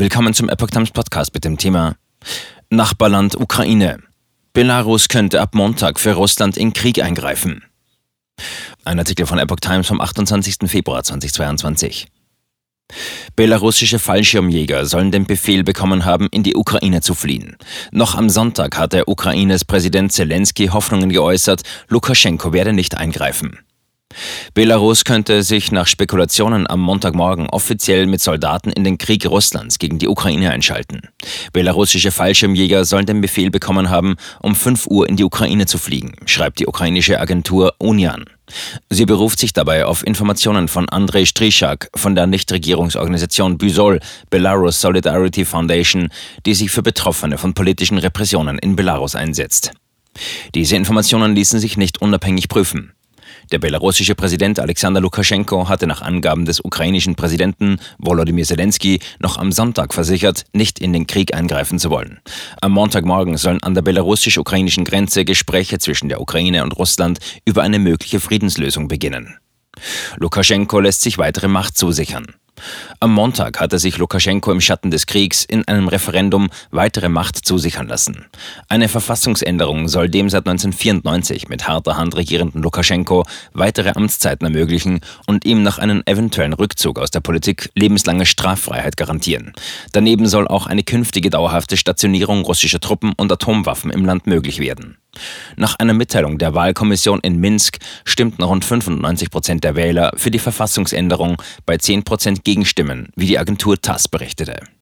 Willkommen zum Epoch Times Podcast mit dem Thema Nachbarland Ukraine. Belarus könnte ab Montag für Russland in Krieg eingreifen. Ein Artikel von Epoch Times vom 28. Februar 2022. Belarussische Fallschirmjäger sollen den Befehl bekommen haben, in die Ukraine zu fliehen. Noch am Sonntag hatte Ukraines Präsident Zelensky Hoffnungen geäußert, Lukaschenko werde nicht eingreifen. Belarus könnte sich nach Spekulationen am Montagmorgen offiziell mit Soldaten in den Krieg Russlands gegen die Ukraine einschalten. Belarussische Fallschirmjäger sollen den Befehl bekommen haben, um 5 Uhr in die Ukraine zu fliegen, schreibt die ukrainische Agentur Unian. Sie beruft sich dabei auf Informationen von Andrei Strichak von der Nichtregierungsorganisation Bysol, Belarus Solidarity Foundation, die sich für Betroffene von politischen Repressionen in Belarus einsetzt. Diese Informationen ließen sich nicht unabhängig prüfen. Der belarussische Präsident Alexander Lukaschenko hatte nach Angaben des ukrainischen Präsidenten Volodymyr Zelensky noch am Sonntag versichert, nicht in den Krieg eingreifen zu wollen. Am Montagmorgen sollen an der belarussisch-ukrainischen Grenze Gespräche zwischen der Ukraine und Russland über eine mögliche Friedenslösung beginnen. Lukaschenko lässt sich weitere Macht zusichern. Am Montag hatte sich Lukaschenko im Schatten des Kriegs in einem Referendum weitere Macht zusichern lassen. Eine Verfassungsänderung soll dem seit 1994 mit harter Hand regierenden Lukaschenko weitere Amtszeiten ermöglichen und ihm nach einem eventuellen Rückzug aus der Politik lebenslange Straffreiheit garantieren. Daneben soll auch eine künftige dauerhafte Stationierung russischer Truppen und Atomwaffen im Land möglich werden. Nach einer Mitteilung der Wahlkommission in Minsk stimmten rund 95 Prozent der Wähler für die Verfassungsänderung bei 10 Prozent Gegenstimmen, wie die Agentur TASS berichtete.